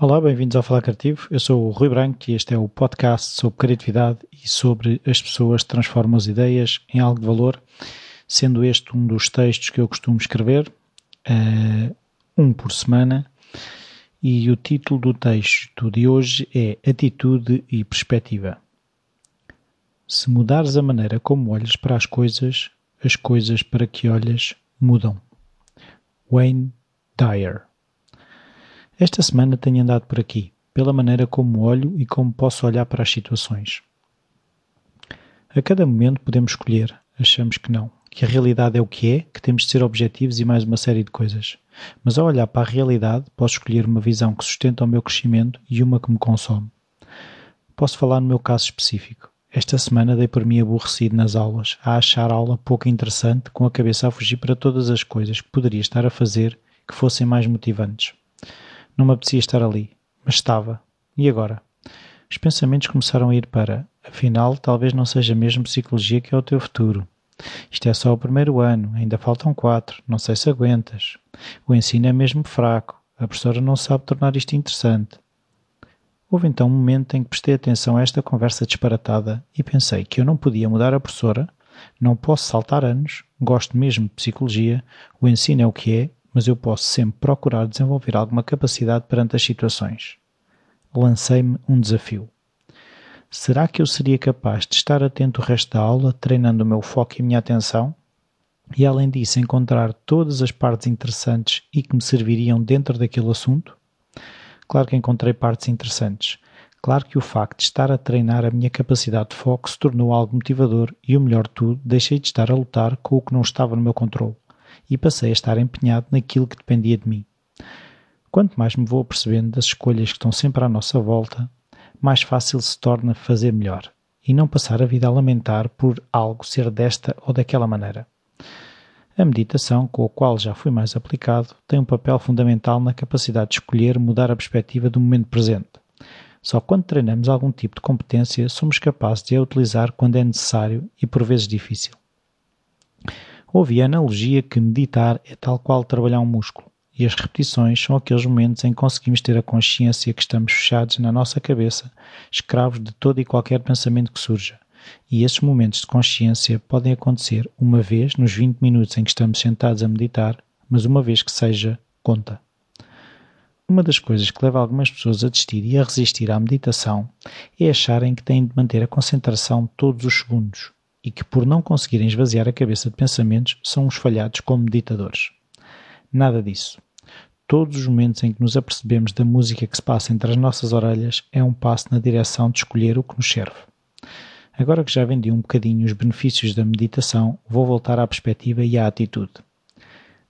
Olá, bem-vindos ao Falar Criativo. Eu sou o Rui Branco e este é o podcast sobre criatividade e sobre as pessoas que transformam as ideias em algo de valor, sendo este um dos textos que eu costumo escrever, uh, um por semana, e o título do texto de hoje é Atitude e Perspectiva. Se mudares a maneira como olhas para as coisas, as coisas para que olhas mudam. Wayne Dyer esta semana tenho andado por aqui, pela maneira como olho e como posso olhar para as situações. A cada momento podemos escolher, achamos que não, que a realidade é o que é, que temos de ser objetivos e mais uma série de coisas. Mas ao olhar para a realidade, posso escolher uma visão que sustenta o meu crescimento e uma que me consome. Posso falar no meu caso específico. Esta semana dei por mim aborrecido nas aulas, a achar a aula pouco interessante, com a cabeça a fugir para todas as coisas que poderia estar a fazer que fossem mais motivantes. Não me apetecia estar ali, mas estava. E agora? Os pensamentos começaram a ir para: afinal, talvez não seja mesmo psicologia que é o teu futuro. Isto é só o primeiro ano, ainda faltam quatro, não sei se aguentas. O ensino é mesmo fraco, a professora não sabe tornar isto interessante. Houve então um momento em que prestei atenção a esta conversa disparatada e pensei que eu não podia mudar a professora, não posso saltar anos, gosto mesmo de psicologia, o ensino é o que é mas eu posso sempre procurar desenvolver alguma capacidade perante as situações. Lancei-me um desafio. Será que eu seria capaz de estar atento o resto da aula, treinando o meu foco e a minha atenção? E além disso, encontrar todas as partes interessantes e que me serviriam dentro daquele assunto? Claro que encontrei partes interessantes. Claro que o facto de estar a treinar a minha capacidade de foco se tornou algo motivador e, o melhor de tudo, deixei de estar a lutar com o que não estava no meu controle e passei a estar empenhado naquilo que dependia de mim. Quanto mais me vou apercebendo das escolhas que estão sempre à nossa volta, mais fácil se torna fazer melhor e não passar a vida a lamentar por algo ser desta ou daquela maneira. A meditação, com a qual já fui mais aplicado, tem um papel fundamental na capacidade de escolher mudar a perspectiva do momento presente. Só quando treinamos algum tipo de competência somos capazes de a utilizar quando é necessário e por vezes difícil. Houve a analogia que meditar é tal qual trabalhar um músculo, e as repetições são aqueles momentos em que conseguimos ter a consciência que estamos fechados na nossa cabeça, escravos de todo e qualquer pensamento que surja. E esses momentos de consciência podem acontecer uma vez nos 20 minutos em que estamos sentados a meditar, mas uma vez que seja, conta. Uma das coisas que leva algumas pessoas a desistir e a resistir à meditação é acharem que têm de manter a concentração todos os segundos, e que, por não conseguirem esvaziar a cabeça de pensamentos, são uns falhados como meditadores. Nada disso. Todos os momentos em que nos apercebemos da música que se passa entre as nossas orelhas é um passo na direção de escolher o que nos serve. Agora que já vendi um bocadinho os benefícios da meditação, vou voltar à perspectiva e à atitude.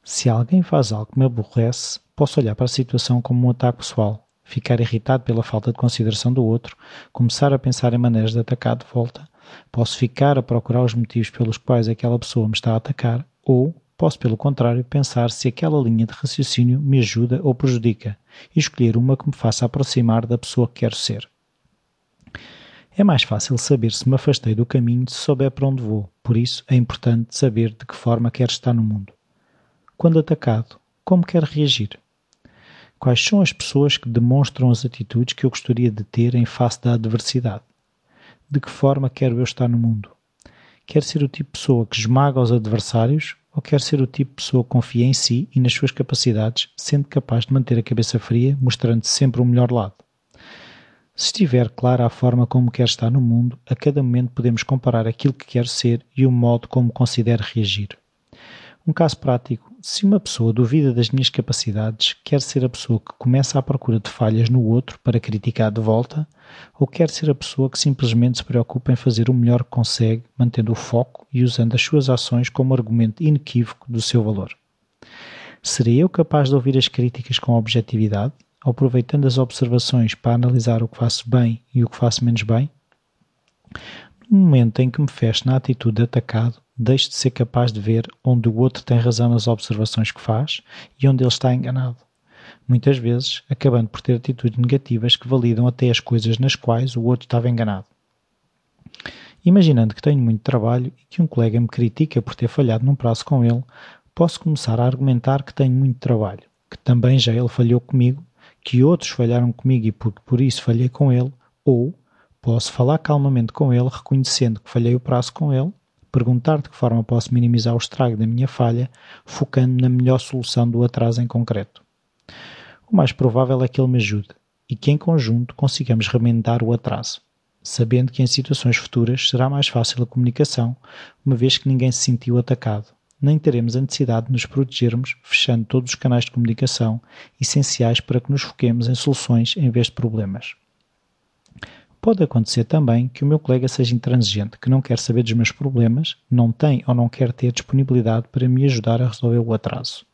Se alguém faz algo que me aborrece, posso olhar para a situação como um ataque pessoal, ficar irritado pela falta de consideração do outro, começar a pensar em maneiras de atacar de volta Posso ficar a procurar os motivos pelos quais aquela pessoa me está a atacar, ou posso, pelo contrário, pensar se aquela linha de raciocínio me ajuda ou prejudica e escolher uma que me faça aproximar da pessoa que quero ser. É mais fácil saber se me afastei do caminho se souber para onde vou, por isso é importante saber de que forma quero estar no mundo. Quando atacado, como quero reagir? Quais são as pessoas que demonstram as atitudes que eu gostaria de ter em face da adversidade? de que forma quero eu estar no mundo? Quer ser o tipo de pessoa que esmaga os adversários ou quer ser o tipo de pessoa que confia em si e nas suas capacidades, sendo capaz de manter a cabeça fria, mostrando sempre o melhor lado? Se estiver clara a forma como quer estar no mundo, a cada momento podemos comparar aquilo que quer ser e o modo como considera reagir. Um caso prático: se uma pessoa duvida das minhas capacidades, quer ser a pessoa que começa à procura de falhas no outro para criticar de volta, ou quer ser a pessoa que simplesmente se preocupa em fazer o melhor que consegue, mantendo o foco e usando as suas ações como argumento inequívoco do seu valor? Serei eu capaz de ouvir as críticas com objetividade, aproveitando as observações para analisar o que faço bem e o que faço menos bem? No momento em que me fecho na atitude de atacado, deixo de ser capaz de ver onde o outro tem razão nas observações que faz e onde ele está enganado. Muitas vezes, acabando por ter atitudes negativas que validam até as coisas nas quais o outro estava enganado. Imaginando que tenho muito trabalho e que um colega me critica por ter falhado num prazo com ele, posso começar a argumentar que tenho muito trabalho, que também já ele falhou comigo, que outros falharam comigo e por isso falhei com ele, ou posso falar calmamente com ele, reconhecendo que falhei o prazo com ele, perguntar de que forma posso minimizar o estrago da minha falha, focando na melhor solução do atraso em concreto. O mais provável é que ele me ajude e que em conjunto consigamos remendar o atraso, sabendo que em situações futuras será mais fácil a comunicação, uma vez que ninguém se sentiu atacado nem teremos a necessidade de nos protegermos fechando todos os canais de comunicação essenciais para que nos foquemos em soluções em vez de problemas. Pode acontecer também que o meu colega seja intransigente, que não quer saber dos meus problemas, não tem ou não quer ter disponibilidade para me ajudar a resolver o atraso.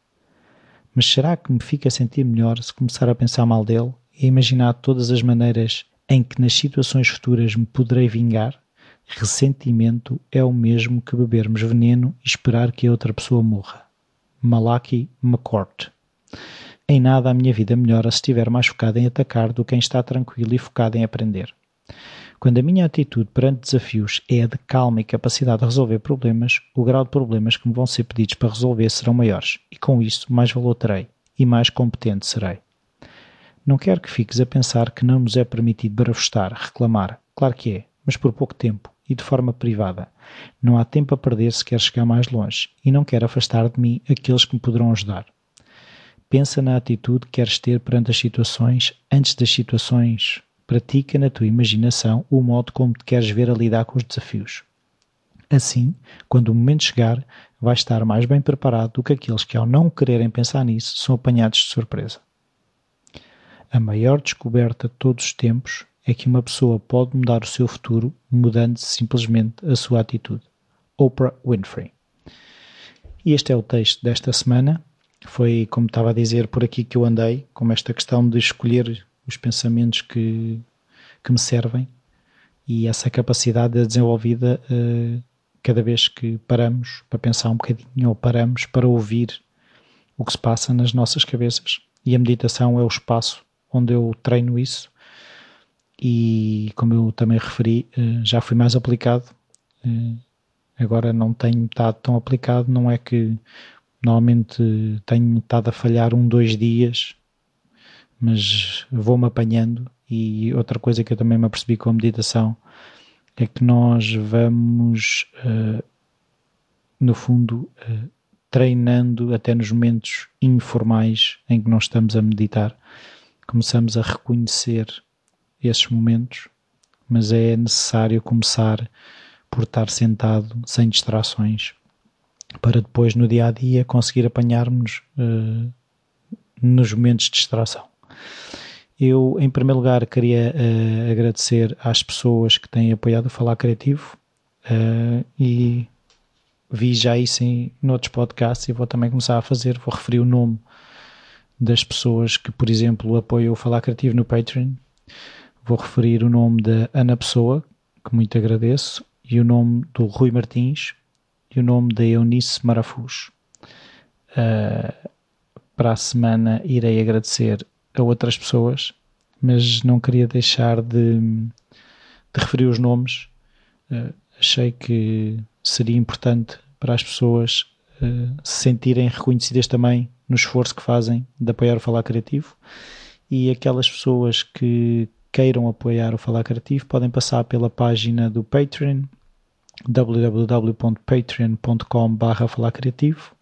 Mas será que me fica a sentir melhor se começar a pensar mal dele e imaginar todas as maneiras em que nas situações futuras me poderei vingar? Ressentimento é o mesmo que bebermos veneno e esperar que a outra pessoa morra. Malaki McCourt. Em nada a minha vida melhora se estiver mais focado em atacar do que em estar tranquilo e focado em aprender. Quando a minha atitude perante desafios é a de calma e capacidade de resolver problemas, o grau de problemas que me vão ser pedidos para resolver serão maiores e com isso mais valor terei e mais competente serei. Não quero que fiques a pensar que não nos é permitido barafustar, reclamar. Claro que é, mas por pouco tempo e de forma privada. Não há tempo a perder se quer chegar mais longe e não quero afastar de mim aqueles que me poderão ajudar. Pensa na atitude que queres ter perante as situações antes das situações. Pratica na tua imaginação o modo como te queres ver a lidar com os desafios. Assim, quando o momento chegar, vais estar mais bem preparado do que aqueles que, ao não quererem pensar nisso, são apanhados de surpresa. A maior descoberta de todos os tempos é que uma pessoa pode mudar o seu futuro mudando simplesmente a sua atitude. Oprah Winfrey. E este é o texto desta semana. Foi, como estava a dizer, por aqui que eu andei, com esta questão de escolher os pensamentos que, que me servem e essa capacidade é desenvolvida uh, cada vez que paramos para pensar um bocadinho ou paramos para ouvir o que se passa nas nossas cabeças. E a meditação é o espaço onde eu treino isso e como eu também referi, eh, já fui mais aplicado. Eh, agora não tenho estado tão aplicado, não é que normalmente tenho estado a falhar um, dois dias, mas vou-me apanhando. E outra coisa que eu também me apercebi com a meditação é que nós vamos, uh, no fundo, treinando até nos momentos informais em que não estamos a meditar, começamos a reconhecer esses momentos, mas é necessário começar por estar sentado sem distrações para depois no dia a dia conseguir apanhar-nos uh, nos momentos de distração. Eu, em primeiro lugar, queria uh, agradecer às pessoas que têm apoiado o Falar Criativo uh, e vi já isso em noutros podcasts e vou também começar a fazer. Vou referir o nome das pessoas que, por exemplo, apoiam o Falar Criativo no Patreon vou referir o nome da Ana Pessoa, que muito agradeço, e o nome do Rui Martins e o nome da Eunice Marafus. Uh, para a semana irei agradecer a outras pessoas, mas não queria deixar de, de referir os nomes. Uh, achei que seria importante para as pessoas uh, se sentirem reconhecidas também no esforço que fazem de apoiar o Falar Criativo e aquelas pessoas que queiram apoiar o Falar Criativo podem passar pela página do Patreon www.patreon.com.br Falar Criativo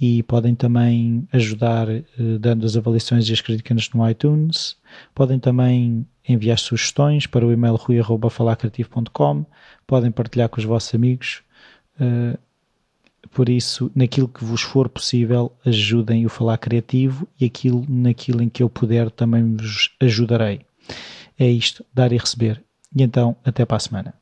e podem também ajudar eh, dando as avaliações e as críticas no iTunes. Podem também enviar sugestões para o e-mail rui.falarcreativo.com. Podem partilhar com os vossos amigos. Uh, por isso, naquilo que vos for possível, ajudem o Falar Criativo e aquilo, naquilo em que eu puder também vos ajudarei. É isto, dar e receber. E então, até para a semana.